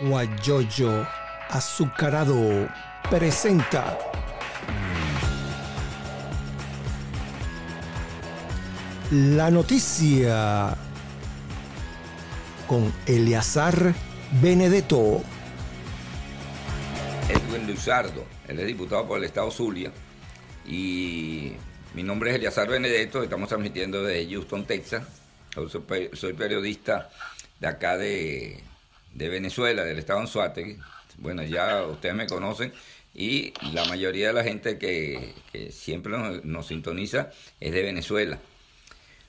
Guayoyo Azucarado presenta la noticia con Eleazar Benedetto. Edwin Luzardo, él es diputado por el Estado Zulia y mi nombre es Eleazar Benedetto, estamos transmitiendo de Houston, Texas. Soy periodista de acá de, Venezuela, del estado Anzuategui. Bueno, ya ustedes me conocen y la mayoría de la gente que, siempre nos, sintoniza es de Venezuela.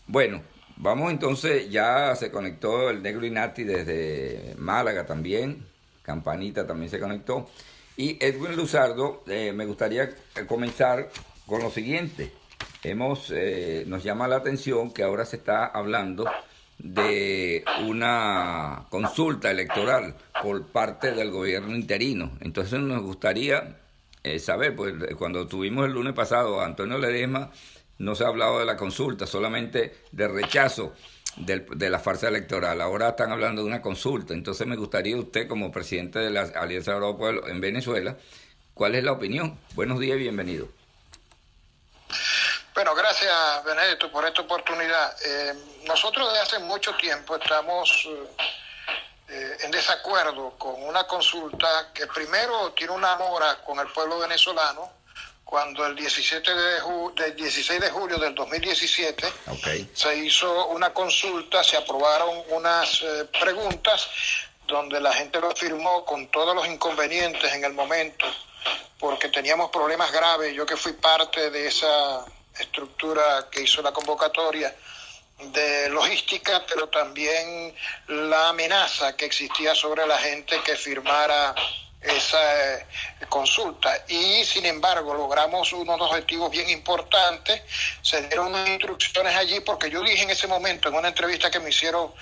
Bueno, vamos entonces, ya se conectó el Negro Inati desde Málaga también, Campanita también se conectó. Y Edwin Luzardo, eh, me gustaría comenzar con lo siguiente. Hemos, eh, nos llama la atención que ahora se está hablando de una consulta electoral por parte del gobierno interino. Entonces nos gustaría eh, saber, pues cuando tuvimos el lunes pasado a Antonio Ledesma, no se ha hablado de la consulta, solamente de rechazo de la farsa electoral. Ahora están hablando de una consulta. Entonces me gustaría usted, como presidente de la Alianza Europa en Venezuela, ¿cuál es la opinión? Buenos días y bienvenido. Bueno, gracias Benedetto por esta oportunidad. Eh, nosotros desde hace mucho tiempo estamos eh, en desacuerdo con una consulta que primero tiene una mora con el pueblo venezolano, cuando el 17 de del 16 de julio del 2017 se hizo una consulta, se aprobaron unas eh, preguntas donde la gente lo firmó con todos los inconvenientes en el momento, porque teníamos problemas graves, yo que fui parte de esa estructura que hizo la convocatoria de logística, pero también la amenaza que existía sobre la gente que firmara esa eh, consulta. Y sin embargo logramos unos objetivos bien importantes, se dieron instrucciones allí porque yo dije en ese momento en una entrevista que me hicieron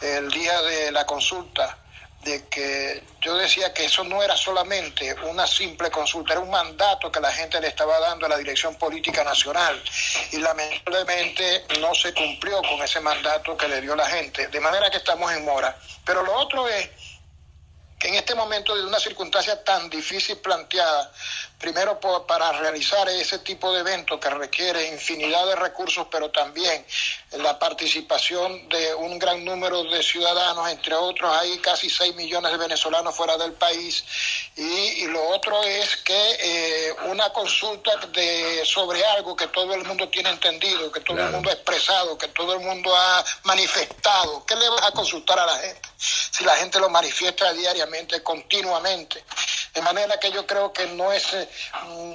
el día de la consulta de que yo decía que eso no era solamente una simple consulta, era un mandato que la gente le estaba dando a la Dirección Política Nacional y lamentablemente no se cumplió con ese mandato que le dio la gente, de manera que estamos en mora. Pero lo otro es que en este momento de una circunstancia tan difícil planteada, primero para realizar ese tipo de evento que requiere infinidad de recursos, pero también la participación de un gran número de ciudadanos, entre otros hay casi 6 millones de venezolanos fuera del país, y, lo otro es que eh, una consulta de, sobre algo que todo el mundo tiene entendido, que todo el mundo ha expresado, que todo el mundo ha manifestado, ¿qué le vas a consultar a la gente? Si la gente lo manifiesta diariamente, continuamente. De manera que yo creo que no, es, eh,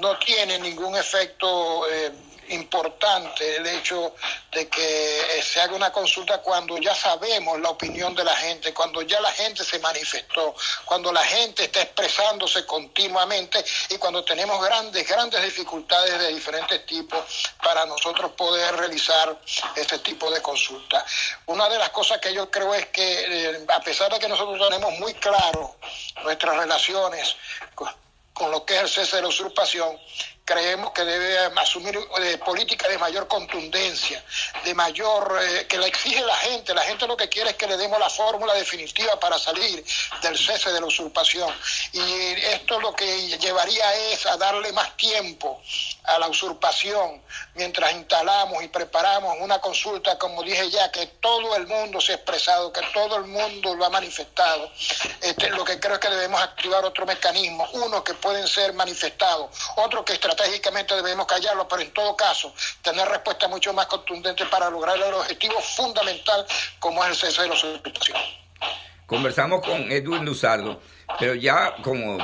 no tiene ningún efecto eh, importante el hecho de que eh, se haga una consulta cuando ya sabemos la opinión de la gente, cuando ya la gente se manifestó, cuando la gente está expresándose continuamente y cuando tenemos grandes, grandes dificultades de diferentes tipos para nosotros poder realizar este tipo de consulta. Una de las cosas que yo creo es que eh, a pesar de que nosotros tenemos muy claro nuestras relaciones con, con lo que es el cese de la usurpación, creemos que debe asumir eh, de mayor contundencia, de mayor eh, que la exige la gente. La gente lo que quiere es que le demos la fórmula definitiva para salir del cese de la usurpación. Y esto lo que llevaría es a darle más tiempo a la usurpación mientras instalamos y preparamos una consulta, como dije ya, que todo el mundo se ha expresado, que todo el mundo lo ha manifestado. Este, lo que creo es que debemos activar otro mecanismo, uno que pueden ser manifestados, otro que estratégicamente debemos callarlo, pero en todo caso tener respuesta mucho más contundente para lograr el objetivo fundamental como es el cese de la usurpación. Conversamos con Edwin Luzardo, pero ya como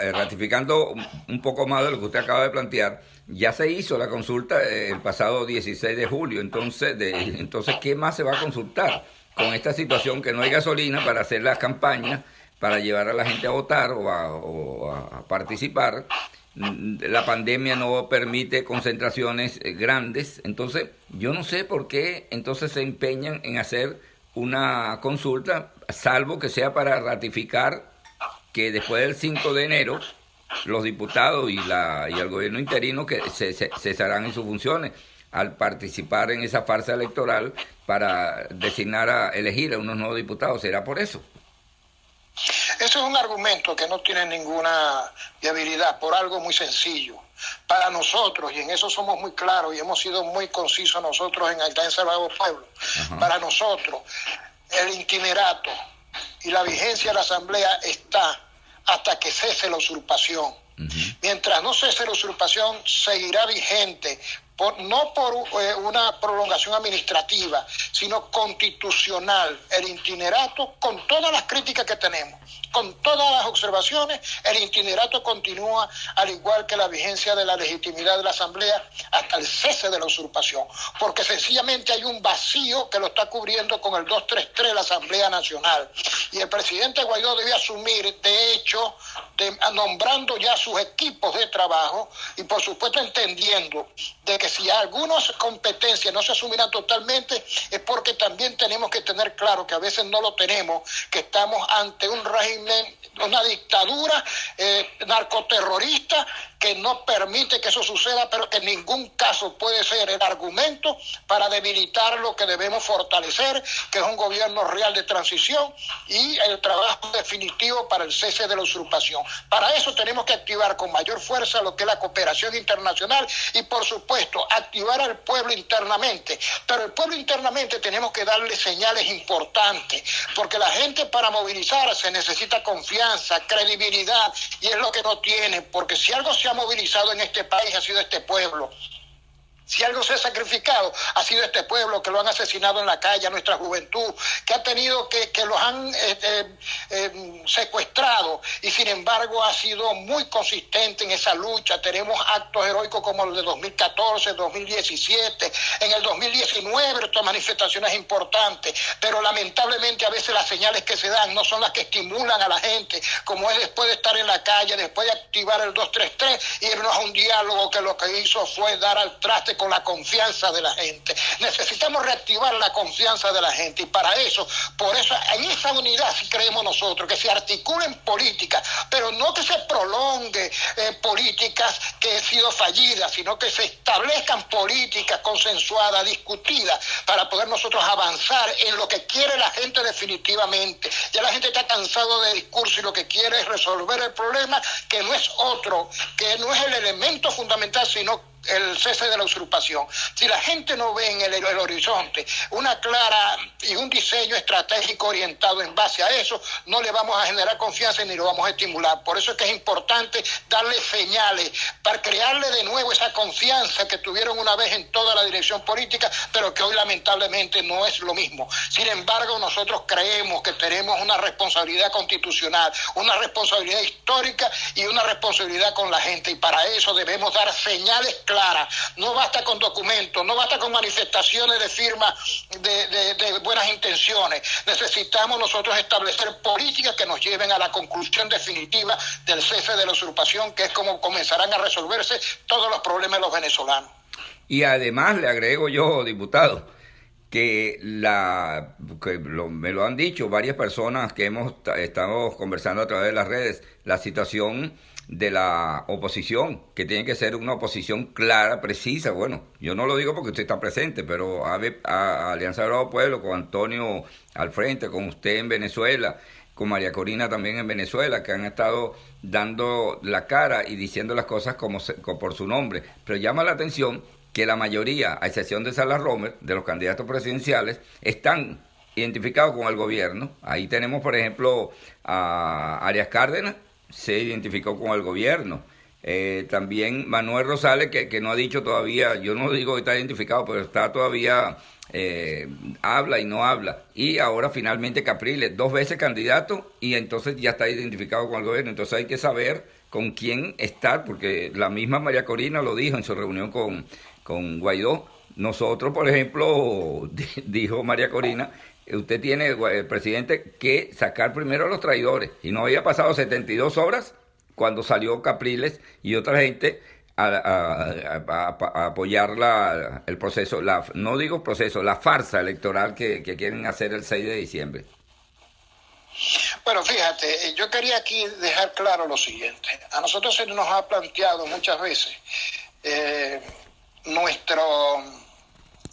eh, ratificando un poco más de lo que usted acaba de plantear, ya se hizo la consulta eh, el pasado 16 de julio, entonces, de, entonces ¿qué más se va a consultar con esta situación que no hay gasolina para hacer las campañas, para llevar a la gente a votar o a, participar? La pandemia no permite concentraciones eh, grandes, entonces yo no sé por qué entonces se empeñan en hacer una consulta, salvo que sea para ratificar que después del 5 de enero los diputados y, la, y el gobierno interino que se, cesarán en sus funciones al participar en esa farsa electoral para designar a elegir a unos nuevos diputados. ¿Será por eso? Ese es un argumento que no tiene ninguna viabilidad por algo muy sencillo. Para nosotros, y en eso somos muy claros y hemos sido muy concisos nosotros en Alianza Salvador Pueblo, para nosotros el itinerato y la vigencia de la Asamblea está hasta que cese la usurpación. Mientras no cese la usurpación, seguirá vigente no por eh, una prolongación administrativa, sino constitucional, el itinerato, con todas las críticas que tenemos, con todas las observaciones, el itinerato continúa al igual que la vigencia de la legitimidad de la Asamblea hasta el cese de la usurpación, porque sencillamente hay un vacío que lo está cubriendo con el 233 de la Asamblea Nacional. Y el presidente Guaidó debe asumir, de hecho, nombrando ya sus equipos de trabajo y por supuesto entendiendo de que si algunas competencias no se asumirán totalmente es porque también tenemos que tener claro que a veces no lo tenemos, que estamos ante un régimen, una dictadura eh, narcoterrorista que no permite que eso suceda, pero que en ningún caso puede ser el argumento para debilitar lo que debemos fortalecer, que es un gobierno real de transición y el trabajo definitivo para el cese de la usurpación. Para eso tenemos que activar con mayor fuerza lo que es la cooperación internacional y, por supuesto, activar al pueblo internamente. Pero el pueblo internamente tenemos que darle señales importantes, porque la gente para movilizarse necesita confianza, credibilidad, y es lo que no tiene, porque si algo se ha movilizado en este país ha sido este pueblo. Si algo se ha sacrificado, ha sido este pueblo que lo han asesinado en la calle, nuestra juventud, que ha tenido que, los han este, eh, secuestrado y sin embargo ha sido muy consistente en esa lucha. Tenemos actos heroicos como el de 2014, 2017, en el 2019 estas manifestaciones importantes, pero lamentablemente a veces las señales que se dan no son las que estimulan a la gente, como es después de estar en la calle, después de activar el 233, irnos a un diálogo que lo que hizo fue dar al traste con la confianza de la gente. Necesitamos reactivar la confianza de la gente y para eso, por eso, en esa unidad si creemos nosotros, que se articulen políticas, pero no que se prolongue eh, políticas que han sido fallidas, sino que se establezcan políticas consensuadas, discutidas, para poder nosotros avanzar en lo que quiere la gente definitivamente. Ya la gente está cansado de discurso y lo que quiere es resolver el problema, que no es otro, que no es el elemento fundamental, sino el cese de la usurpación. Si la gente no ve en el, horizonte una clara y un diseño estratégico orientado en base a eso, no le vamos a generar confianza ni lo vamos a estimular. Por eso es que es importante darle señales para crearle de nuevo esa confianza que tuvieron una vez en toda la dirección política, pero que hoy lamentablemente no es lo mismo. Sin embargo, nosotros creemos que tenemos una responsabilidad constitucional, una responsabilidad histórica y una responsabilidad con la gente. Y para eso debemos dar señales No basta con documentos, no basta con manifestaciones de firma de, buenas intenciones. Necesitamos nosotros establecer políticas que nos lleven a la conclusión definitiva del cese de la usurpación, que es como comenzarán a resolverse todos los problemas de los venezolanos. Y además le agrego yo, diputado, que la que me lo han dicho varias personas que hemos estado conversando a través de las redes, la situación de la oposición, que tiene que ser una oposición clara, precisa. Bueno, yo no lo digo porque usted está presente, pero a, a Alianza Bravo Pueblo, con Antonio al frente, con usted en Venezuela, con María Corina también en Venezuela, que han estado dando la cara y diciendo las cosas como, por su nombre. Pero llama la atención que la mayoría, a excepción de Salas Romer, de los candidatos presidenciales, están identificados con el gobierno. Ahí tenemos, por ejemplo, a Arias Cárdenas, se identificó con el gobierno. Eh, también Manuel Rosales, que, que, no ha dicho todavía, yo no digo que está identificado, pero está todavía, eh, habla y no habla. Y ahora finalmente Capriles, dos veces candidato y entonces ya está identificado con el gobierno. Entonces hay que saber con quién estar, porque la misma María Corina lo dijo en su reunión con, con Guaidó. Nosotros, por ejemplo, dijo María Corina, usted tiene, el presidente, que sacar primero a los traidores. Y no había pasado 72 horas cuando salió Capriles y otra gente a, apoyar la, el proceso, la, no digo proceso, la farsa electoral que, quieren hacer el 6 de diciembre. Bueno, fíjate, yo quería aquí dejar claro lo siguiente. A nosotros se nos ha planteado muchas veces eh, nuestra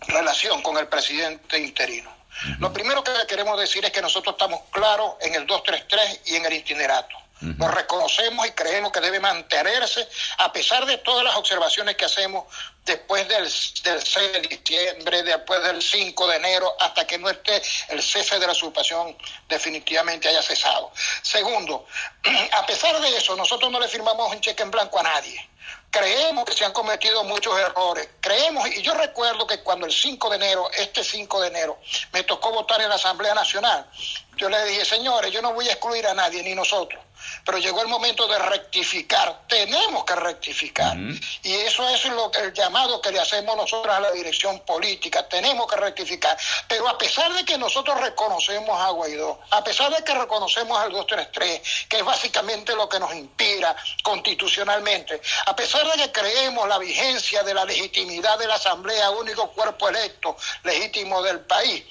relación con el presidente interino. Lo primero que queremos decir es que nosotros estamos claros en el 233 y en el itinerato. Lo reconocemos y creemos que debe mantenerse a pesar de todas las observaciones que hacemos después del, del 6 de diciembre, después del 5 de enero, hasta que no esté el cese de la usurpación definitivamente haya cesado. Segundo, a pesar de eso, nosotros no le firmamos un cheque en blanco a nadie. Creemos que se han cometido muchos errores. Creemos, y yo recuerdo que cuando el 5 de enero, este 5 de enero, me tocó votar en la Asamblea Nacional, yo le dije, señores, yo no voy a excluir a nadie, ni nosotros pero llegó el momento de rectificar. Tenemos que rectificar. Y eso es lo que, el llamado que le hacemos nosotros a la dirección política. Tenemos que rectificar. Pero a pesar de que nosotros reconocemos a Guaidó, a pesar de que reconocemos al 233, que es básicamente lo que nos inspira constitucionalmente, a pesar de que creemos la vigencia de la legitimidad de la Asamblea, único cuerpo electo legítimo del país,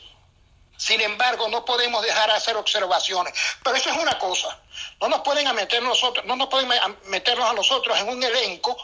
sin embargo, no podemos dejar de hacer observaciones. Pero eso es una cosa. No nos pueden meter nosotros, no nos pueden meternos a nosotros en un elenco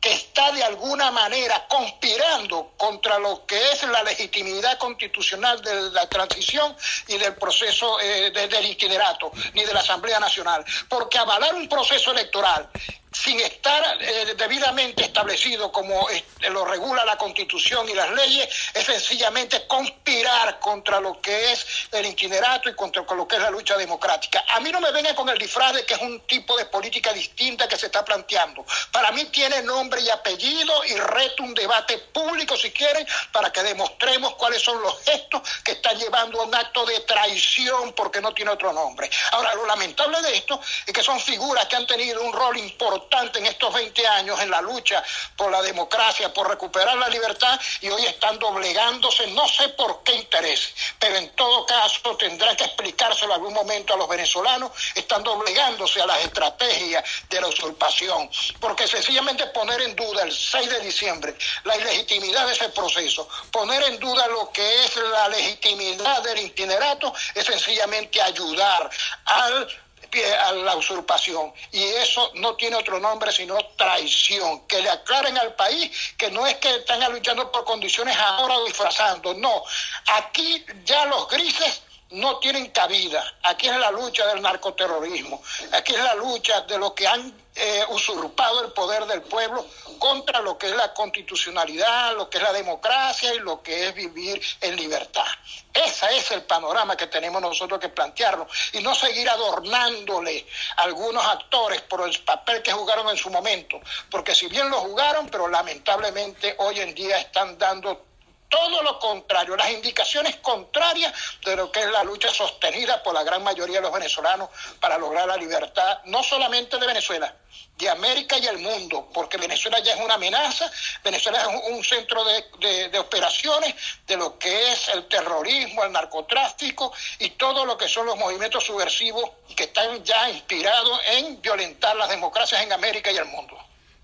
que está de alguna manera conspirando contra lo que es la legitimidad constitucional de la transición y del proceso eh, del itinerato, ni de la Asamblea Nacional. Porque avalar un proceso electoral sin estar eh, debidamente establecido como este, lo regula la Constitución y las leyes, es sencillamente conspirar contra lo que es el itinerato y contra lo que es la lucha democrática. A mí no me vengan con el disfraz de que es un tipo de política distinta que se está planteando. Para mí tiene nombre y apellido y reto un debate público, si quieren, para que demostremos cuáles son los gestos que están llevando a un acto de traición porque no tiene otro nombre. Ahora, lo lamentable de esto es que son figuras que han tenido un rol importante en estos 20 años en la lucha por la democracia, por recuperar la libertad y hoy están doblegándose, no sé por qué interés, pero en todo caso tendrán que explicárselo algún momento a los venezolanos, están doblegándose a las estrategias de la usurpación, porque sencillamente poner en duda el 6 de diciembre la ilegitimidad de ese proceso, poner en duda lo que es la legitimidad del itinerato, es sencillamente ayudar al a la usurpación. Y eso no tiene otro nombre sino traición. Que le aclaren al país que no es que están luchando por condiciones ahora disfrazando. No, aquí ya los grises no tienen cabida. Aquí es la lucha del narcoterrorismo. Aquí es la lucha de los que han eh, usurpado el poder del pueblo contra lo que es la constitucionalidad, lo que es la democracia y lo que es vivir en libertad. Ese es el panorama que tenemos nosotros que plantearnos y no seguir adornándole a algunos actores por el papel que jugaron en su momento, porque si bien lo jugaron, pero lamentablemente hoy en día están dando todo lo contrario, las indicaciones contrarias de lo que es la lucha sostenida por la gran mayoría de los venezolanos para lograr la libertad, no solamente de Venezuela, de América y el mundo, porque Venezuela ya es una amenaza, Venezuela es un, centro de, de, operaciones de lo que es el terrorismo, el narcotráfico y todo lo que son los movimientos subversivos que están ya inspirados en violentar las democracias en América y el mundo.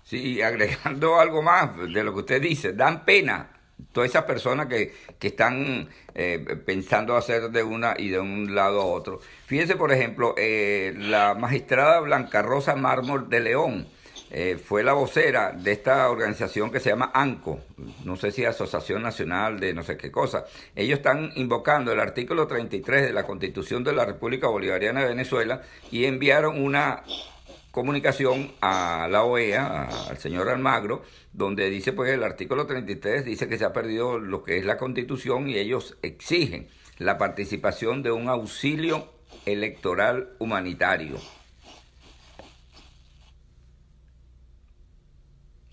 Sí, agregando algo más de lo que usted dice, dan pena todas esas personas que, que están eh, pensando hacer de una y de un lado a otro. Fíjense, por ejemplo, eh, la magistrada Blanca Rosa Mármol de León eh, fue la vocera de esta organización que se llama ANCO, no sé si Asociación Nacional de no sé qué cosa. Ellos están invocando el artículo 33 de la Constitución de la República Bolivariana de Venezuela y enviaron una comunicación a la OEA, al señor Almagro, donde dice, pues el artículo 33 dice que se ha perdido lo que es la constitución y ellos exigen la participación de un auxilio electoral humanitario.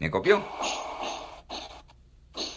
¿Me copió?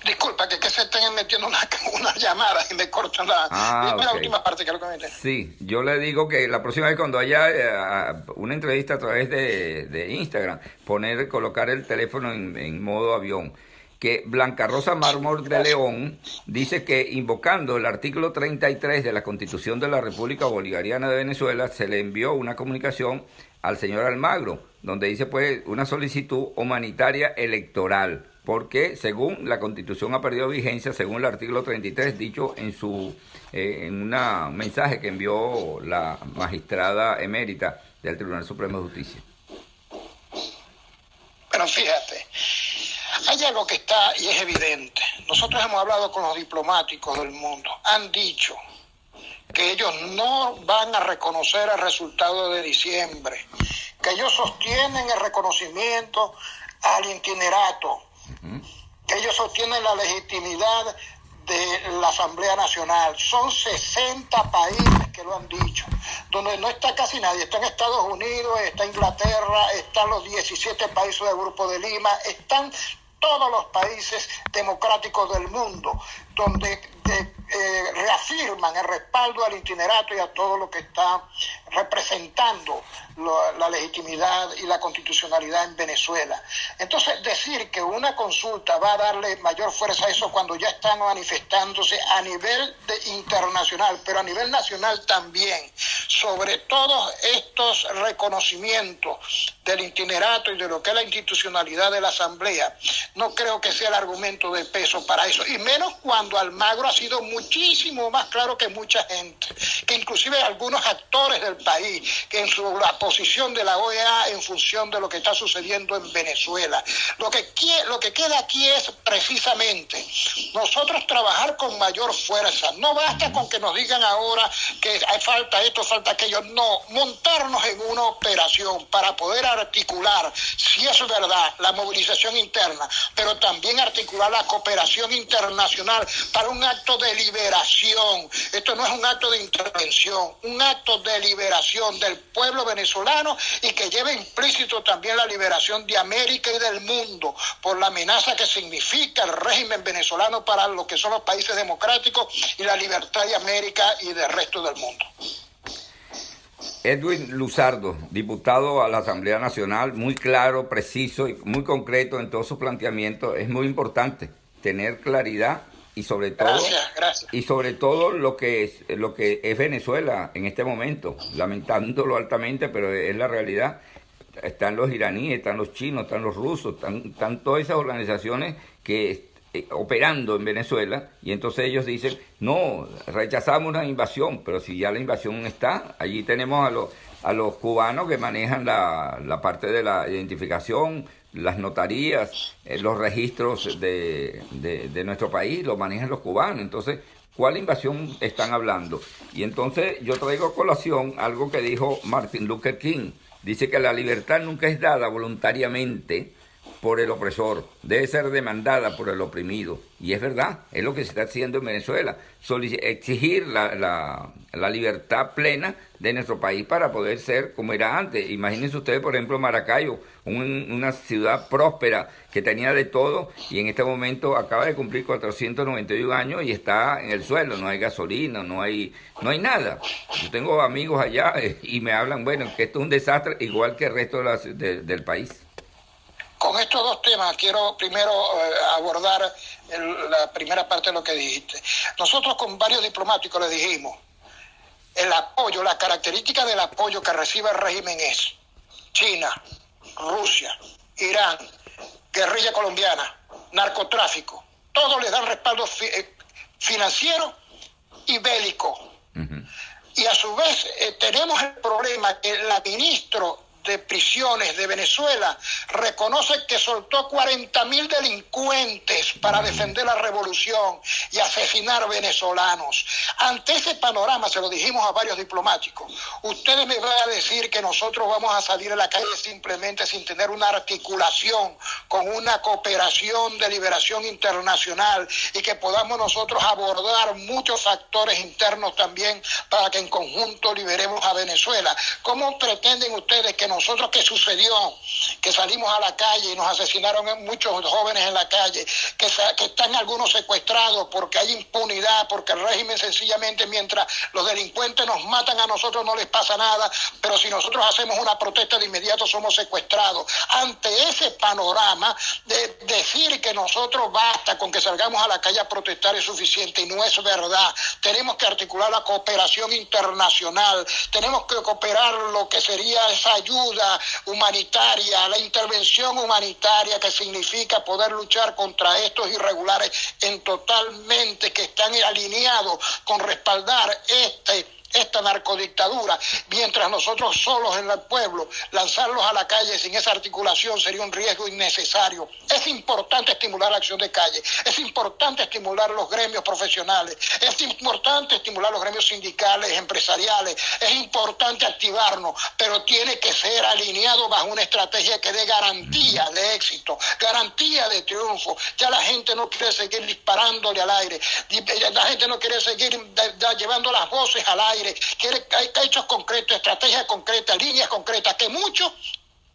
Disculpa, que, que se estén metiendo una, una llamada y me cortan la, ah, la última parte que lo comenté. Sí, yo le digo que la próxima vez cuando haya eh, una entrevista a través de, de, Instagram, poner, colocar el teléfono en, en modo avión que Blanca Rosa Mármol de León dice que invocando el artículo 33 de la Constitución de la República Bolivariana de Venezuela se le envió una comunicación al señor Almagro, donde dice pues una solicitud humanitaria electoral porque según la Constitución ha perdido vigencia, según el artículo 33 dicho en su eh, en un mensaje que envió la magistrada emérita del Tribunal Supremo de Justicia. Pero fíjate, hay algo que está y es evidente. Nosotros hemos hablado con los diplomáticos del mundo, han dicho que ellos no van a reconocer el resultado de diciembre, que ellos sostienen el reconocimiento al itinerato, ellos sostienen la legitimidad de la Asamblea Nacional. Son 60 países que lo han dicho, donde no está casi nadie. Está en Estados Unidos, está Inglaterra, están los 17 países del Grupo de Lima, están todos los países democráticos del mundo, donde eh, reafirman el respaldo al itinerato y a todo lo que está representando la legitimidad y la constitucionalidad en Venezuela. Entonces, decir que una consulta va a darle mayor fuerza a eso cuando ya están manifestándose a nivel de internacional, pero a nivel nacional también, sobre todos estos reconocimientos del itinerato y de lo que es la institucionalidad de la Asamblea, no creo que sea el argumento de peso para eso, y menos cuando Almagro ha sido muchísimo más claro que mucha gente, que inclusive algunos actores del país, que en su posición de la OEA en función de lo que está sucediendo en Venezuela. Lo que, queda aquí es precisamente nosotros trabajar con mayor fuerza. No basta con que nos digan ahora que falta esto, falta aquello. No, montarnos en una operación para poder articular, si es verdad, la movilización interna, pero también articular la cooperación internacional para un acto de liberación. Esto no es un acto de intervención, un acto de liberación del pueblo venezolano y que lleve implícito también la liberación de América y del mundo por la amenaza que significa el régimen venezolano para lo que son los países democráticos y la libertad de América y del resto del mundo. Edwin Luzardo, diputado a la Asamblea Nacional, muy claro, preciso y muy concreto en todos sus planteamientos. Es muy importante tener claridad y sobre todo y sobre todo lo que es lo que es Venezuela en este momento lamentándolo altamente pero es la realidad. Están los iraníes están los chinos están los rusos están, todas esas organizaciones que eh, operando en Venezuela y entonces ellos dicen no rechazamos una invasión pero si ya la invasión está allí tenemos a los a los cubanos que manejan la, la parte de la identificación las notarías, eh, los registros de, de, nuestro país, lo manejan los cubanos. Entonces, ¿cuál invasión están hablando? Y entonces yo traigo a colación algo que dijo Martin Luther King. Dice que la libertad nunca es dada voluntariamente por el opresor, debe ser demandada por el oprimido. Y es verdad, es lo que se está haciendo en Venezuela, exigir la, la, libertad plena de nuestro país para poder ser como era antes. Imagínense ustedes, por ejemplo, Maracayo, una ciudad próspera que tenía de todo y en este momento acaba de cumplir 491 años y está en el suelo, no hay gasolina, no hay, no hay nada. Yo tengo amigos allá eh, y me hablan, bueno, que esto es un desastre igual que el resto del país. Con estos dos temas quiero primero eh, abordar la primera parte de lo que dijiste. Nosotros con varios diplomáticos le dijimos, el apoyo, la característica del apoyo que recibe el régimen es China, Rusia, Irán, guerrilla colombiana, narcotráfico, todos les dan respaldo eh, financiero y bélico. Y a su vez eh, tenemos el problema que el ministro de prisiones de Venezuela reconoce que soltó 40 mil delincuentes para defender la revolución y asesinar venezolanos. Ante ese panorama, se lo dijimos a varios diplomáticos, ustedes me van a decir que nosotros vamos a salir a la calle simplemente sin tener una articulación con una cooperación de liberación internacional y que podamos nosotros abordar muchos factores internos también para que en conjunto liberemos a Venezuela. ¿Cómo pretenden ustedes que nosotros que sucedió, que salimos a la calle y nos asesinaron muchos jóvenes en la calle, que, están algunos secuestrados porque hay impunidad, porque el régimen sencillamente mientras los delincuentes nos matan a nosotros no les pasa nada, pero si nosotros hacemos una protesta de inmediato somos secuestrados. Ante ese panorama de decir que nosotros basta con que salgamos a la calle a protestar es suficiente y no es verdad. Tenemos que articular la cooperación internacional, tenemos que cooperar lo que sería esa ayuda humanitaria, la intervención humanitaria que significa poder luchar contra estos irregulares en totalmente que están alineados con respaldar este esta narcodictadura, mientras nosotros solos en el pueblo lanzarlos a la calle sin esa articulación sería un riesgo innecesario. Es importante estimular la acción de calle, es importante estimular los gremios profesionales, es importante estimular los gremios sindicales, empresariales, es importante activarnos, pero tiene que ser alineado bajo una estrategia que dé garantía de éxito, garantía de triunfo. Ya la gente no quiere seguir disparándole al aire, la gente no quiere seguir llevando las voces al aire, quiere hay hechos concretos, estrategias concretas, líneas concretas, que muchos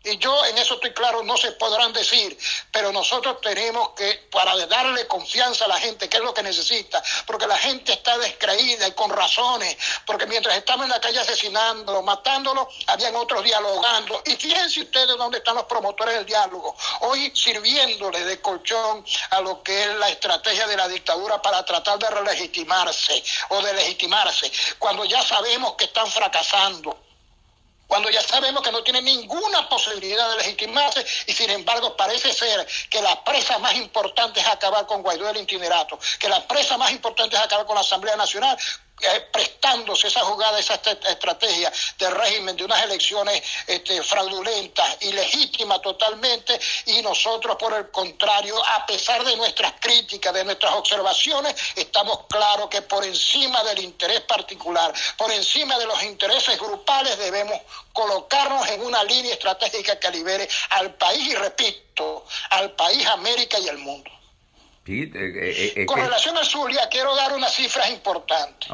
y yo en eso estoy claro, no se podrán decir, pero nosotros tenemos que, para darle confianza a la gente, que es lo que necesita, porque la gente está descreída y con razones, porque mientras estamos en la calle asesinándolo, matándolo, habían otros dialogando. Y fíjense ustedes dónde están los promotores del diálogo, hoy sirviéndole de colchón a lo que es la estrategia de la dictadura para tratar de relegitimarse o de legitimarse, cuando ya sabemos que están fracasando cuando ya sabemos que no tiene ninguna posibilidad de legitimarse y sin embargo parece ser que la presa más importante es acabar con Guaidó el itinerato, que la presa más importante es acabar con la Asamblea Nacional, eh, prestándose esa jugada, esa estrategia de régimen de unas elecciones este, fraudulentas, ilegítimas totalmente, y nosotros, por el contrario, a pesar de nuestras críticas, de nuestras observaciones, estamos claros que por encima del interés particular, por encima de los intereses grupales, debemos colocarnos en una línea estratégica que libere al país, y repito, al país, América y el mundo. Eh, eh, eh, Con relación al Zulia, quiero dar unas cifras importantes.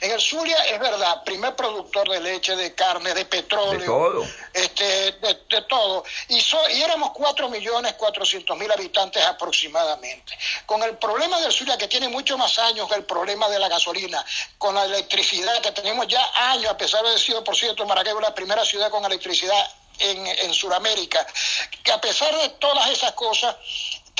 En el Zulia es verdad, primer productor de leche, de carne, de petróleo. De todo. Este, de, todo. Y, y éramos 4 millones 400 mil habitantes aproximadamente. Con el problema del Zulia, que tiene mucho más años que el problema de la gasolina, con la electricidad, que tenemos ya años, a pesar de haber sido, por cierto, Maracaibo la primera ciudad con electricidad en, en Sudamérica, que a pesar de todas esas cosas,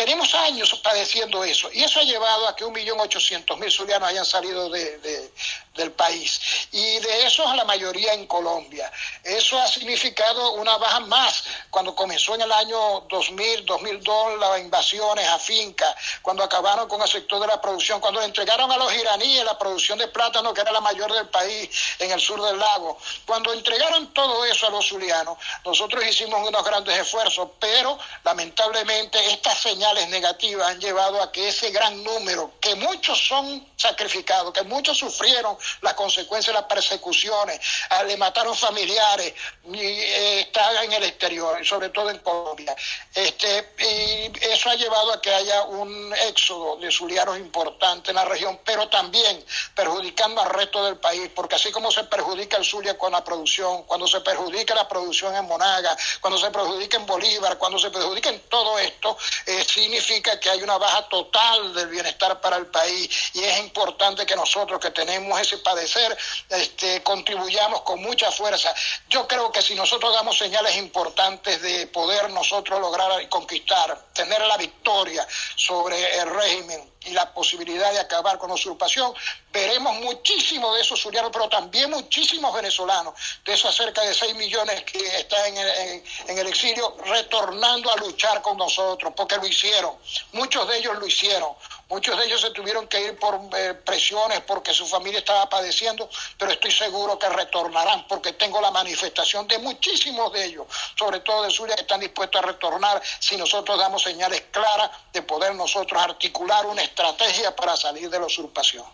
tenemos años padeciendo eso y eso ha llevado a que un millón ochocientos mil zulianos hayan salido de, del país y de esos la mayoría en Colombia. Eso ha significado una baja más cuando comenzó en el año 2000, 2002 las invasiones a finca, cuando acabaron con el sector de la producción, cuando entregaron a los iraníes la producción de plátano que era la mayor del país en el sur del lago, cuando entregaron todo eso a los zulianos, nosotros hicimos unos grandes esfuerzos, pero lamentablemente estas señales negativas han llevado a que ese gran número, que muchos son sacrificados, que muchos sufrieron las consecuencias de las persecuciones, ah, le mataron familiares, eh, está en el exterior, sobre todo en Colombia. Este, y eso ha llevado a que haya un éxodo de zulianos importante en la región, pero también perjudicando al resto del país, porque así como se perjudica el Zulia con la producción, cuando se perjudica la producción en Monaga, cuando se perjudica en Bolívar, cuando se perjudica en todo esto, eh, significa que hay una baja total del bienestar para el país y es importante que nosotros que tenemos ese padecer, este, contribuyamos con mucha fuerza. Yo creo que si nosotros damos señales importantes de poder nosotros lograr conquistar, tener la victoria sobre el régimen y la posibilidad de acabar con la usurpación, veremos muchísimos de esos surianos, pero también muchísimos venezolanos, de esos cerca de 6 millones que están en el, exilio, retornando a luchar con nosotros, porque lo hicieron, muchos de ellos lo hicieron. Muchos de ellos se tuvieron que ir por eh, presiones porque su familia estaba padeciendo, pero estoy seguro que retornarán porque tengo la manifestación de muchísimos de ellos, sobre todo de Zulia, que están dispuestos a retornar si nosotros damos señales claras de poder nosotros articular una estrategia para salir de la usurpación.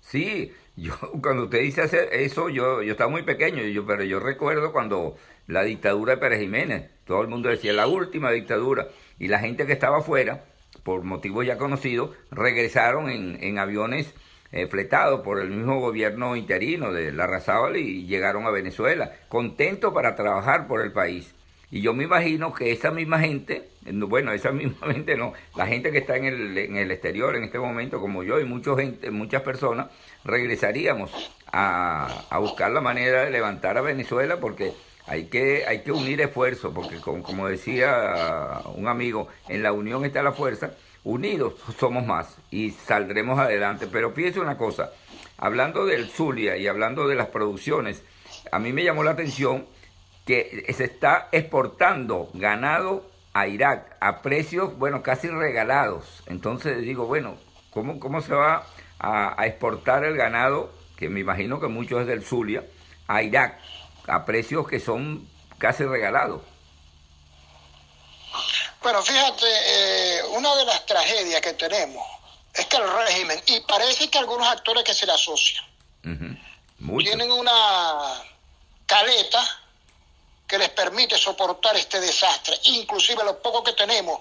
Sí, yo cuando usted dice hacer eso, yo, yo estaba muy pequeño, yo, pero yo recuerdo cuando la dictadura de Pérez Jiménez, todo el mundo decía la última dictadura, y la gente que estaba afuera, por motivos ya conocidos, regresaron en, en aviones eh, fletados por el mismo gobierno interino de la Razábal y llegaron a Venezuela, contentos para trabajar por el país. Y yo me imagino que esa misma gente, bueno, esa misma gente no, la gente que está en el, en el exterior en este momento, como yo y mucha gente, muchas personas, regresaríamos a, a buscar la manera de levantar a Venezuela porque hay que, hay que unir esfuerzos, porque como, decía un amigo, en la unión está la fuerza, unidos somos más y saldremos adelante. Pero fíjese una cosa, hablando del Zulia y hablando de las producciones, a mí me llamó la atención que se está exportando ganado a Irak a precios, bueno, casi regalados. Entonces digo, bueno, ¿cómo, cómo se va a, a exportar el ganado que me imagino que mucho es del Zulia, a Irak, a precios que son casi regalados. Bueno, fíjate, eh, una de las tragedias que tenemos es que el régimen, y parece que algunos actores que se le asocian, tienen una caleta que les permite soportar este desastre, inclusive lo poco que tenemos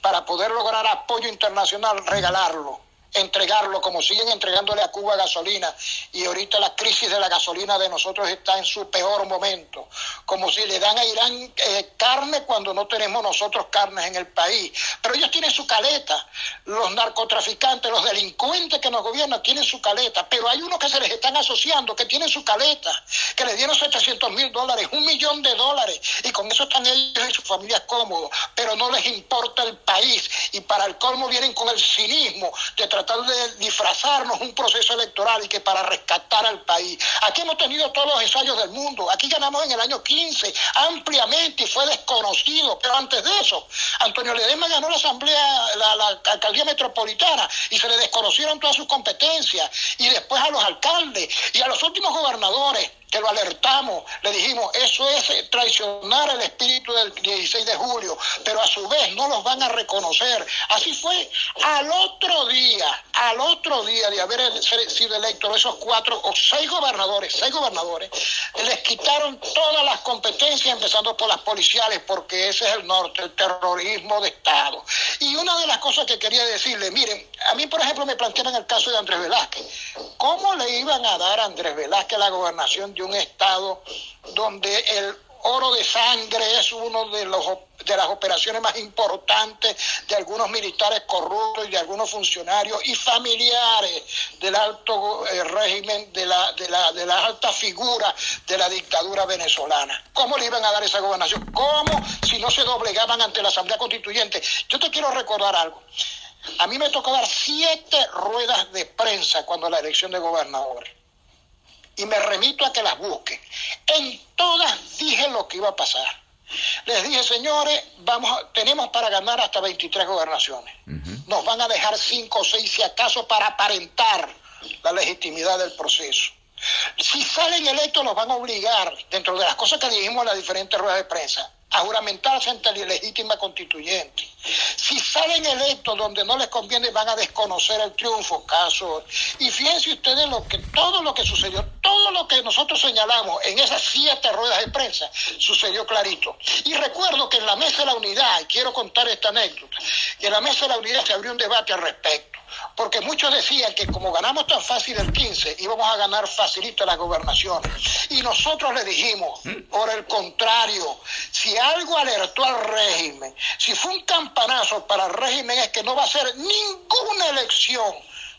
para poder lograr apoyo internacional, regalarlo entregarlo como siguen entregándole a Cuba gasolina y ahorita la crisis de la gasolina de nosotros está en su peor momento, como si le dan a Irán eh, carne cuando no tenemos nosotros carnes en el país. Pero ellos tienen su caleta, los narcotraficantes, los delincuentes que nos gobiernan tienen su caleta, pero hay unos que se les están asociando, que tienen su caleta, que le dieron 700 mil dólares, un millón de dólares, y con eso están ellos y sus familias cómodos, pero no les importa el país, y para el colmo vienen con el cinismo de tratar tratar de disfrazarnos un proceso electoral y que para rescatar al país. Aquí hemos tenido todos los ensayos del mundo. Aquí ganamos en el año 15 ampliamente y fue desconocido. Pero antes de eso, Antonio Ledesma ganó la asamblea, la alcaldía metropolitana y se le desconocieron todas sus competencias. Y después a los alcaldes y a los últimos gobernadores que lo alertamos, le dijimos, eso es traicionar el espíritu del 16 de julio, pero a su vez no los van a reconocer. Así fue. Al otro día, al otro día de haber sido electos esos cuatro o seis gobernadores, seis gobernadores, les quitaron todas las competencias, empezando por las policiales, porque ese es el norte, el terrorismo de Estado. Y una de las cosas que quería decirle, miren, a mí por ejemplo me planteaban el caso de Andrés Velázquez. ¿Cómo le iban a dar a Andrés Velázquez la gobernación de un estado donde el oro de sangre es uno de los de las operaciones más importantes de algunos militares corruptos y de algunos funcionarios y familiares del alto eh, régimen de la de la de las altas figuras de la dictadura venezolana. ¿Cómo le iban a dar esa gobernación? ¿Cómo si no se doblegaban ante la Asamblea Constituyente? Yo te quiero recordar algo. A mí me tocó dar siete ruedas de prensa cuando la elección de gobernadores y me remito a que las busquen. En todas dije lo que iba a pasar. Les dije, señores, vamos tenemos para ganar hasta 23 gobernaciones. Nos van a dejar 5 o 6 si acaso para aparentar la legitimidad del proceso. Si salen electos, nos van a obligar, dentro de las cosas que dijimos en las diferentes ruedas de prensa, a juramentarse ante la legítima constituyente. Si salen electos donde no les conviene, van a desconocer el triunfo, caso. Y fíjense ustedes lo que, todo lo que sucedió, todo lo que nosotros señalamos en esas siete ruedas de prensa, sucedió clarito. Y recuerdo que en la Mesa de la Unidad, y quiero contar esta anécdota, que en la Mesa de la Unidad se abrió un debate al respecto porque muchos decían que como ganamos tan fácil el 15, íbamos a ganar facilito las gobernaciones. Y nosotros le dijimos, por el contrario, si algo alertó al régimen, si fue un campanazo para el régimen es que no va a ser ninguna elección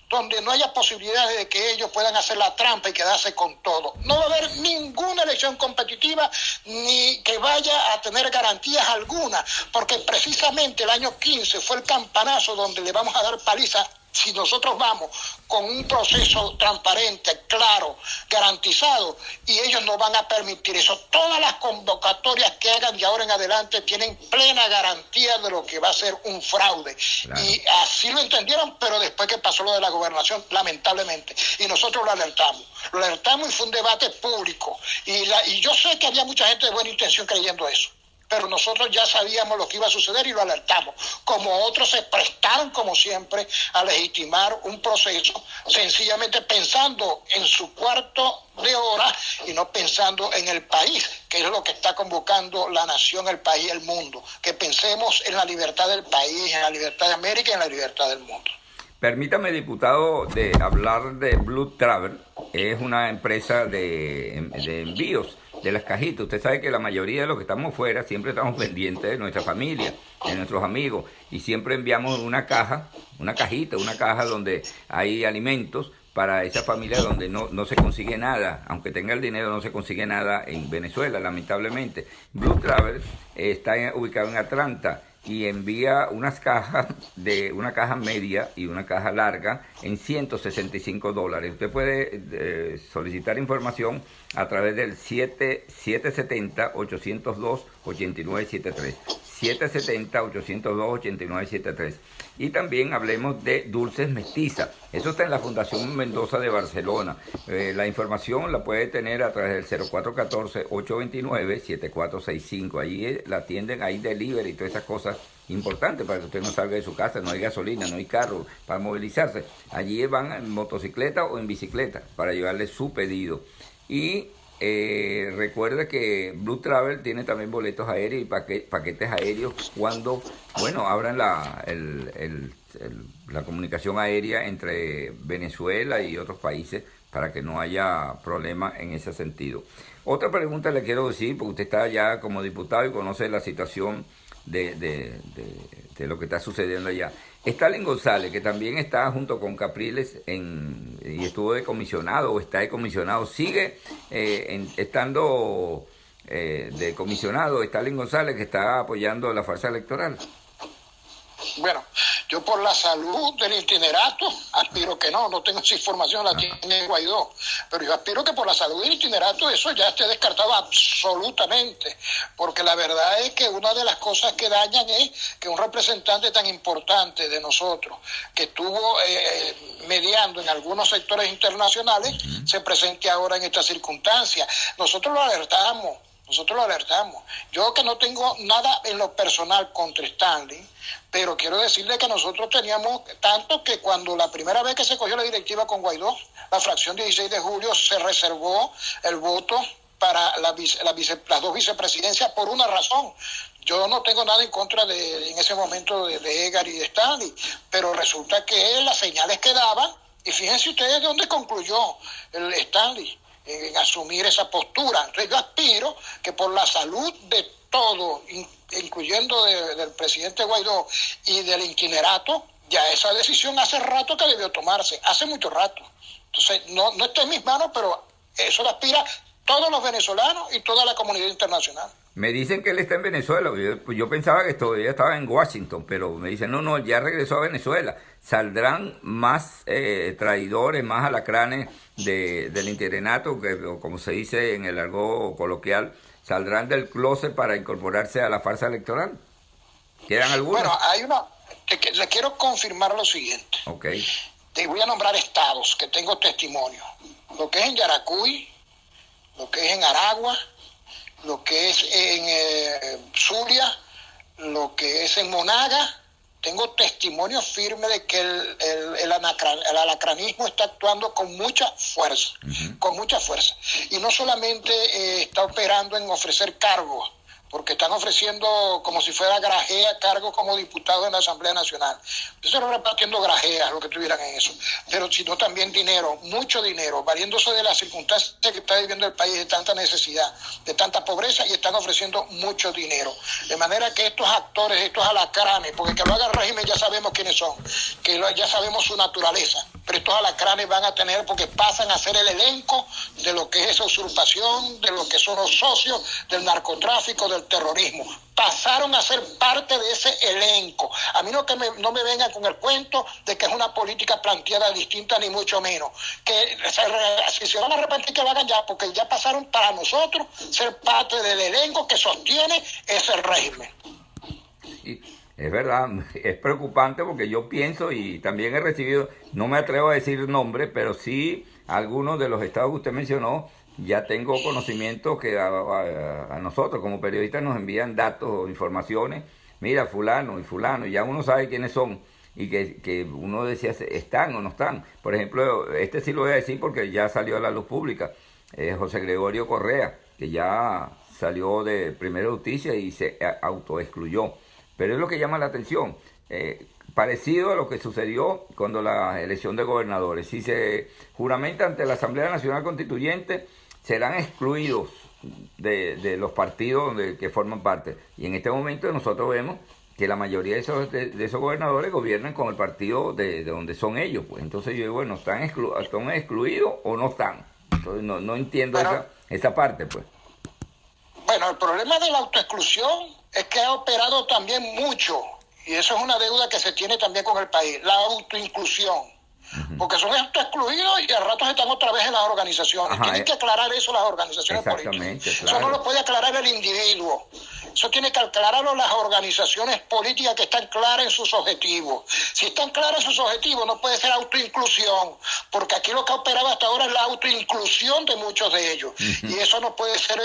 donde no haya posibilidades de que ellos puedan hacer la trampa y quedarse con todo. No va a haber ninguna elección competitiva ni que vaya a tener garantías alguna, porque precisamente el año 15 fue el campanazo donde le vamos a dar paliza si nosotros vamos con un proceso transparente, claro, garantizado, y ellos no van a permitir eso. Todas las convocatorias que hagan de ahora en adelante tienen plena garantía de lo que va a ser un fraude. Y así lo entendieron, pero después que pasó lo de la gobernación, lamentablemente. Y nosotros lo alertamos. Lo alertamos y fue un debate público. Y, y yo sé que había mucha gente de buena intención creyendo eso pero nosotros ya sabíamos lo que iba a suceder y lo alertamos. Como otros se prestaron, como siempre, a legitimar un proceso, sencillamente pensando en su cuarto de hora y no pensando en el país, que es lo que está convocando la nación, el país, el mundo. Que pensemos en la libertad del país, en la libertad de América y en la libertad del mundo. Permítame, diputado, de hablar de Blue Travel. Es una empresa de, de envíos de las cajitas. Usted sabe que la mayoría de los que estamos fuera siempre estamos pendientes de nuestra familia, de nuestros amigos, y siempre enviamos una caja, una cajita, una caja donde hay alimentos para esa familia donde no, no se consigue nada, aunque tenga el dinero no se consigue nada en Venezuela, lamentablemente. Blue Travel está ubicado en Atlanta y envía unas cajas de una caja media y una caja larga en 165 dólares. Usted puede eh, solicitar información a través del 7770 802 8973. 770-802-8973. Y también hablemos de dulces mestizas. Eso está en la Fundación Mendoza de Barcelona. Eh, la información la puede tener a través del 0414-829-7465. Ahí la atienden, ahí delivery y todas esas cosas importantes para que usted no salga de su casa. No hay gasolina, no hay carro para movilizarse. Allí van en motocicleta o en bicicleta para llevarle su pedido. Y eh, recuerda que Blue Travel tiene también boletos aéreos y paquetes aéreos cuando, bueno, abran la, la comunicación aérea entre Venezuela y otros países para que no haya problema en ese sentido. Otra pregunta le quiero decir, porque usted está ya como diputado y conoce la situación de, de lo que está sucediendo allá. Stalin González, que también está junto con Capriles en, y estuvo decomisionado o está decomisionado, sigue eh, estando eh, decomisionado Stalin González, que está apoyando la fuerza electoral. Bueno, yo por la salud del itinerato aspiro que no, no tengo esa información, la tiene Guaidó, pero yo aspiro que por la salud del itinerato eso ya esté descartado absolutamente, porque la verdad es que una de las cosas que dañan es que un representante tan importante de nosotros, que estuvo eh, mediando en algunos sectores internacionales, se presente ahora en esta circunstancia. Nosotros lo alertamos, nosotros lo alertamos. Yo que no tengo nada en lo personal contra Stanley, pero quiero decirle que nosotros teníamos tanto que cuando la primera vez que se cogió la directiva con Guaidó, la fracción 16 de julio se reservó el voto para la las dos vicepresidencias por una razón. Yo no tengo nada en contra de, en ese momento de, de y de Stanley, pero resulta que las señales que daban, y fíjense ustedes de dónde concluyó el Stanley, en asumir esa postura. Entonces yo aspiro que por la salud de todo, incluyendo del presidente Guaidó y del inquinerato, ya esa decisión hace rato que debió tomarse, hace mucho rato. Entonces, no, no está en mis manos, pero eso lo aspira todos los venezolanos y toda la comunidad internacional. Me dicen que él está en Venezuela. Yo, pensaba que todavía estaba en Washington, pero me dicen, no, no, ya regresó a Venezuela. Saldrán más eh, traidores, más alacranes de, del interinato, que, como se dice en el argot coloquial, saldrán del closet para incorporarse a la farsa electoral. ¿Quedan algunos? Bueno, hay una. le quiero confirmar lo siguiente. Ok. Te voy a nombrar estados que tengo testimonio. Lo que es en Yaracuy, lo que es en Aragua lo que es en eh, Zulia, lo que es en Monaga. Tengo testimonio firme de que el, el, alacranismo está actuando con mucha fuerza, con mucha fuerza. Y no solamente eh, está operando en ofrecer cargos, porque están ofreciendo como si fuera grajea cargos como diputado en la Asamblea Nacional. Eso era repartiendo grajeas, lo que tuvieran en eso. Pero sino también dinero, mucho dinero, valiéndose de las circunstancias que está viviendo el país de tanta necesidad, de tanta pobreza, y están ofreciendo mucho dinero. De manera que estos actores, estos alacranes, porque que lo haga el régimen ya sabemos quiénes son, que ya sabemos su naturaleza, pero estos alacranes van a tener, porque pasan a ser el elenco de lo que es esa usurpación, de lo que son los socios del narcotráfico, del terrorismo. Pasaron a ser parte de ese elenco. A mí no, que me, no me vengan con el cuento de que es una política planteada distinta, ni mucho menos. Que si se van a arrepentir, que lo ya, porque ya pasaron para nosotros ser parte del elenco que sostiene ese régimen. Es verdad, es preocupante porque yo pienso y también he recibido, no me atrevo a decir nombre, pero sí algunos de los estados que usted mencionó ya tengo conocimiento que a, nosotros como periodistas nos envían datos o informaciones, mira, fulano y fulano, y ya uno sabe quiénes son y que, uno decía, ¿están o no están? Por ejemplo, este sí lo voy a decir porque ya salió a la luz pública, José Gregorio Correa, que ya salió de Primera Justicia y se autoexcluyó. Pero es lo que llama la atención. Eh, parecido a lo que sucedió cuando la elección de gobernadores. Si se juramenta ante la Asamblea Nacional Constituyente, serán excluidos de, los partidos que forman parte. Y en este momento nosotros vemos que la mayoría de esos, de, esos gobernadores gobiernan con el partido de, donde son ellos. Pues entonces yo digo, bueno, ¿están, ¿están excluidos o no están? Entonces no, no entiendo esa, esa parte, pues. Bueno, el problema de la autoexclusión es que ha operado también mucho, y eso es una deuda que se tiene también con el país, la autoinclusión. porque son estos excluidos y a ratos están otra vez en las organizaciones. Tienen eh. que aclarar eso las organizaciones políticas. Eso no lo puede aclarar el individuo. Eso tiene que aclararlo las organizaciones políticas que están claras en sus objetivos. Si están claras en sus objetivos, no puede ser autoinclusión, porque aquí lo que ha operado hasta ahora es la autoinclusión de muchos de ellos. Y eso no puede ser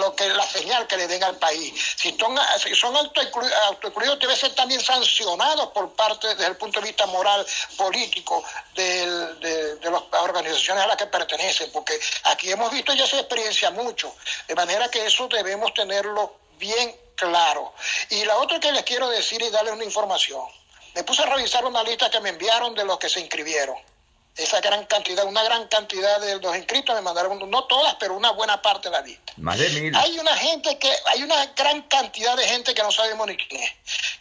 lo que la señal que le den al país. Si son, si son autoincluidos, deben ser también sancionados por parte, desde el punto de vista moral, político, de, de las organizaciones a las que pertenecen, porque aquí hemos visto ya esa experiencia mucho. De manera que eso debemos tenerlo bien claro. Y la otra que les quiero decir y darles una información. Me puse a revisar una lista que me enviaron de los que se inscribieron. Esa gran cantidad, una gran cantidad de los inscritos me mandaron, no todas, pero una buena parte de la lista. Más de mil. Hay una gente que, hay una gran cantidad de gente que no sabemos ni quién es,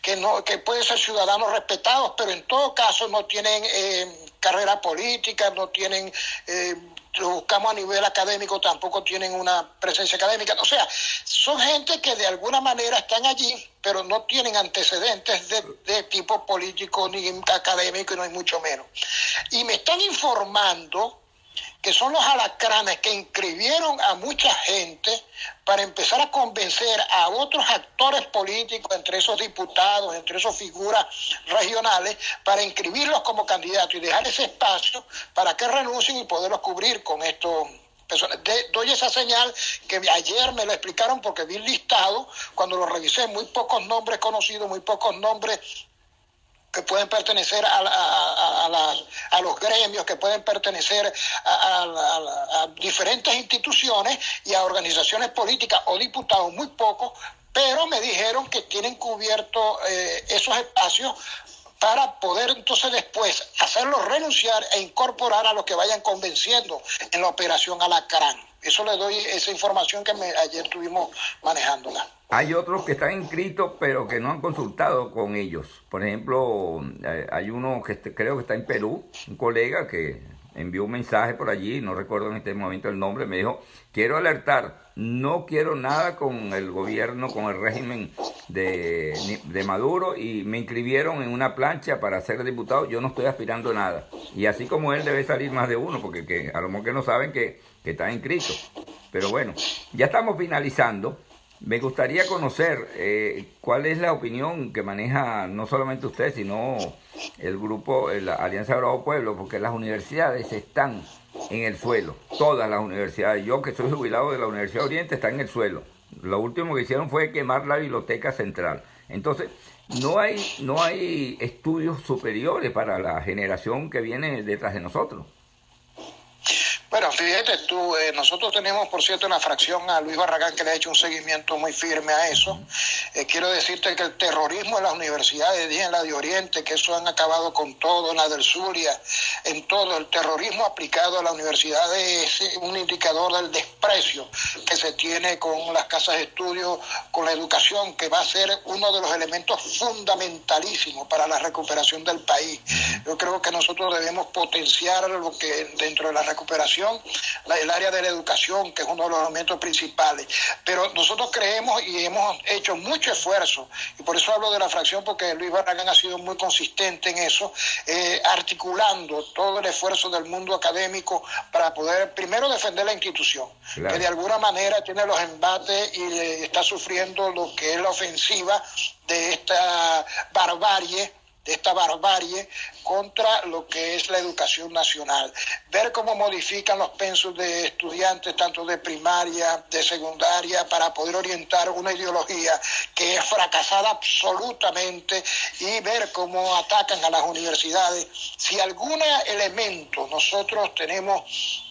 que no, que puede ser ciudadanos respetados, pero en todo caso no tienen eh, carrera política, no tienen eh, lo buscamos a nivel académico, tampoco tienen una presencia académica. O sea, son gente que de alguna manera están allí, pero no tienen antecedentes de, de tipo político ni académico, y no hay mucho menos. Y me están informando que son los alacranes que inscribieron a mucha gente para empezar a convencer a otros actores políticos, entre esos diputados, entre esas figuras regionales, para inscribirlos como candidatos y dejar ese espacio para que renuncien y poderlos cubrir con estos personas. doy esa señal que ayer me lo explicaron porque vi listado, cuando lo revisé, muy pocos nombres conocidos, muy pocos nombres que pueden pertenecer a, los gremios, que pueden pertenecer a, diferentes instituciones y a organizaciones políticas o diputados, muy pocos, pero me dijeron que tienen cubierto eh, esos espacios para poder entonces después hacerlos renunciar e incorporar a los que vayan convenciendo en la operación Alacrán. Eso le doy esa información que ayer estuvimos manejándola. Hay otros que están inscritos pero que no han consultado con ellos. Por ejemplo, eh, hay uno que creo que está en Perú, un colega que envió un mensaje por allí, no recuerdo en este momento el nombre, me dijo, quiero alertar, no quiero nada con el gobierno, con el régimen de, de, Maduro y me inscribieron en una plancha para ser diputado, yo no estoy aspirando a nada. Y así como él debe salir más de uno, porque que, a lo mejor que no saben que, que está inscrito. Pero bueno, ya estamos finalizando. Me gustaría conocer eh, cuál es la opinión que maneja no solamente usted, sino el grupo, la Alianza Bravo Pueblo, porque las universidades están en el suelo, todas las universidades. Yo que soy jubilado de la Universidad de Oriente está en el suelo. Lo último que hicieron fue quemar la biblioteca central. Entonces, no hay, no hay estudios superiores para la generación que viene detrás de nosotros. Bueno, fíjate tú, eh, nosotros tenemos, por cierto, una fracción a Luis Barragán que le ha hecho un seguimiento muy firme a eso. Eh, quiero decirte que el terrorismo en las universidades, en la de Oriente, que eso han acabado con todo, en la del Zulia, en todo, el terrorismo aplicado a la universidad es un indicador del desprecio que se tiene con las casas de estudio, con la educación, que va a ser uno de los elementos fundamentalísimos para la recuperación del país. Yo creo que nosotros debemos potenciar lo que dentro de la recuperación el área de la educación, que es uno de los elementos principales. Pero nosotros creemos y hemos hecho mucho esfuerzo, y por eso hablo de la fracción, porque Luis Barragán ha sido muy consistente en eso, eh, articulando todo el esfuerzo del mundo académico para poder primero defender la institución, que de alguna manera tiene los embates y está sufriendo lo que es la ofensiva de esta barbarie de esta barbarie contra lo que es la educación nacional. Ver cómo modifican los pensos de estudiantes, tanto de primaria, de secundaria, para poder orientar una ideología que es fracasada absolutamente y ver cómo atacan a las universidades. Si algún elemento nosotros tenemos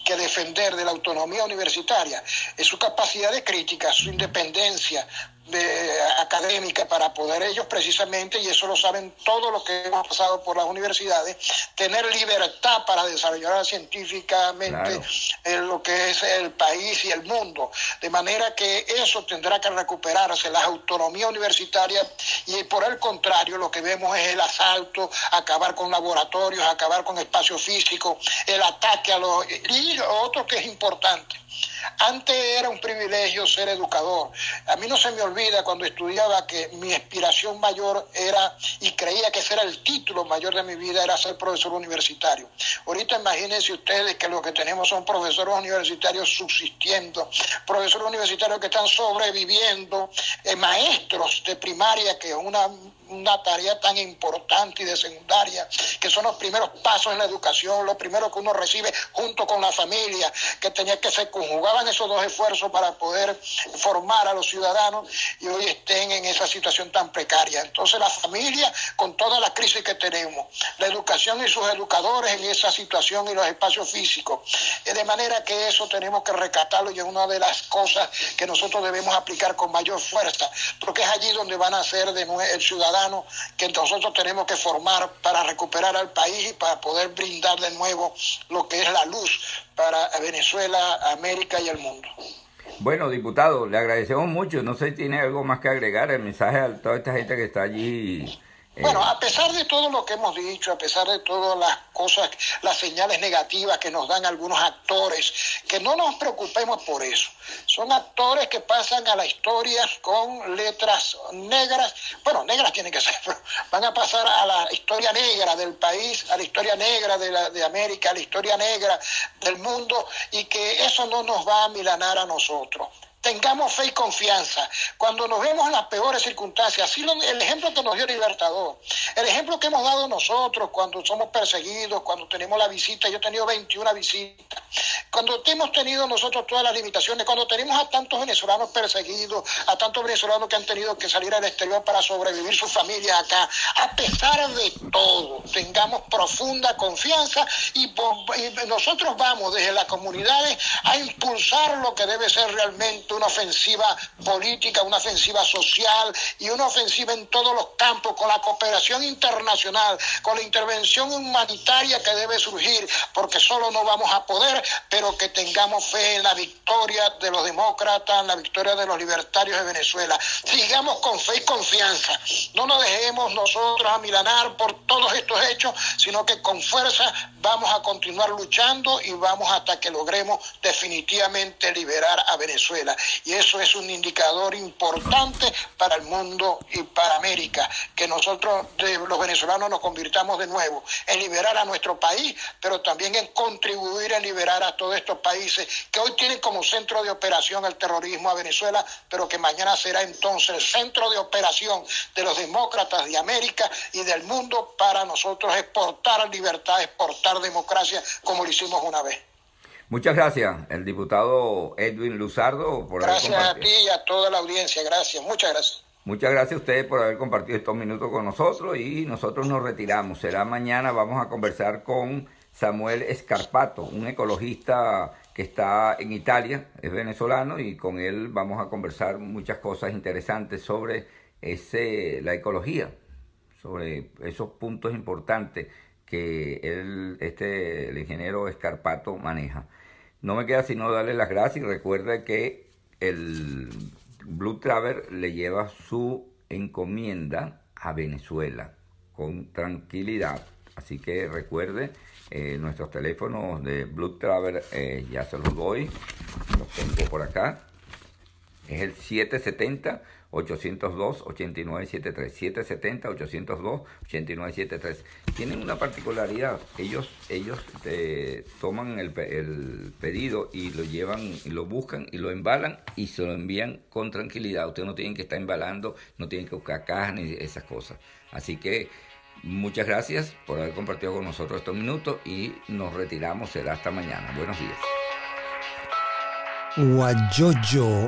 que defender de la autonomía universitaria es su capacidad de crítica, su independencia, de, académica para poder ellos precisamente, y eso lo saben todos los que hemos pasado por las universidades, tener libertad para desarrollar científicamente lo que es el país y el mundo. De manera que eso tendrá que recuperarse, la autonomía universitaria, y por el contrario lo que vemos es el asalto, acabar con laboratorios, acabar con espacio físico, el ataque a los... Y otro que es importante, Antes era un privilegio ser educador. A mí no se me olvida cuando estudiaba que mi aspiración mayor era, y creía que ese era el título mayor de mi vida, era ser profesor universitario. Ahorita imagínense ustedes que lo que tenemos son profesores universitarios subsistiendo, profesores universitarios que están sobreviviendo, eh, maestros de primaria, que es una una tarea tan importante y de secundaria, que son los primeros pasos en la educación, lo primero que uno recibe junto con la familia, que tenía que se conjugaban esos dos esfuerzos para poder formar a los ciudadanos y hoy estén en esa situación tan precaria. Entonces la familia, con toda la crisis que tenemos, la educación y sus educadores en esa situación y los espacios físicos, eh, de manera que eso tenemos que rescatarlo y es una de las cosas que nosotros debemos aplicar con mayor fuerza, porque es allí donde van a ser de el ciudadano que nosotros tenemos que formar para recuperar al país y para poder brindar de nuevo lo que es la luz para Venezuela, América y el mundo. Bueno, diputado, le agradecemos mucho. No sé si tiene algo más que agregar el mensaje a toda esta gente que está allí bueno, a pesar de todo lo que hemos dicho, a pesar de todas las cosas, las señales negativas que nos dan algunos actores, que no nos preocupemos por eso. Son actores que pasan a la historia con letras negras, bueno, negras tienen que ser, pero van a pasar a la historia negra del país, a la historia negra de, la, de América, a la historia negra del mundo, y que eso no nos va a milanar a nosotros tengamos fe y confianza. Cuando nos vemos en las peores circunstancias, así el ejemplo que nos dio Libertador, el ejemplo que hemos dado nosotros cuando somos perseguidos, cuando tenemos la visita, yo he tenido 21 visitas, cuando hemos tenido nosotros todas las limitaciones, cuando tenemos a tantos venezolanos perseguidos, a tantos venezolanos que han tenido que salir al exterior para sobrevivir sus familias acá, a pesar de todo, tengamos profunda confianza y, y nosotros vamos desde las comunidades a impulsar lo que debe ser realmente una ofensiva política, una ofensiva social y una ofensiva en todos los campos, con la cooperación internacional, con la intervención humanitaria que debe surgir, porque solo no vamos a poder, pero que tengamos fe en la victoria de los demócratas, en la victoria de los libertarios de Venezuela. Sigamos con fe y confianza. No nos dejemos nosotros amilanar por todos estos hechos, sino que con fuerza vamos a continuar luchando y vamos hasta que logremos definitivamente liberar a Venezuela y eso es un indicador importante para el mundo y para América, que nosotros los venezolanos nos convirtamos de nuevo en liberar a nuestro país, pero también en contribuir a liberar a todos estos países que hoy tienen como centro de operación el terrorismo a Venezuela, pero que mañana será entonces el centro de operación de los demócratas de América y del mundo para nosotros exportar libertad, exportar democracia como lo hicimos una vez. Muchas gracias, el diputado Edwin Luzardo. Por gracias a ti y a toda la audiencia, gracias, muchas gracias. Muchas gracias a ustedes por haber compartido estos minutos con nosotros y nosotros nos retiramos. Será mañana, vamos a conversar con Samuel Escarpato, un ecologista que está en Italia, es venezolano y con él vamos a conversar muchas cosas interesantes sobre ese, la ecología, sobre esos puntos importantes que él, este, el ingeniero Escarpato maneja. No me queda sino darle las gracias y recuerda que el Blue Travel le lleva su encomienda a Venezuela con tranquilidad. Así que recuerde eh, nuestros teléfonos de Blue Travel, eh, ya se los doy, los tengo por acá. Es el 770 802-8973, 770-802-8973. Tienen una particularidad, ellos, ellos eh, toman el, pedido y lo llevan, y lo buscan y lo embalan y se lo envían con tranquilidad. Ustedes no tienen que estar embalando, no tienen que buscar cajas ni esas cosas. Así que muchas gracias por haber compartido con nosotros estos minutos y nos retiramos. Será hasta mañana. Buenos días. Guayoyo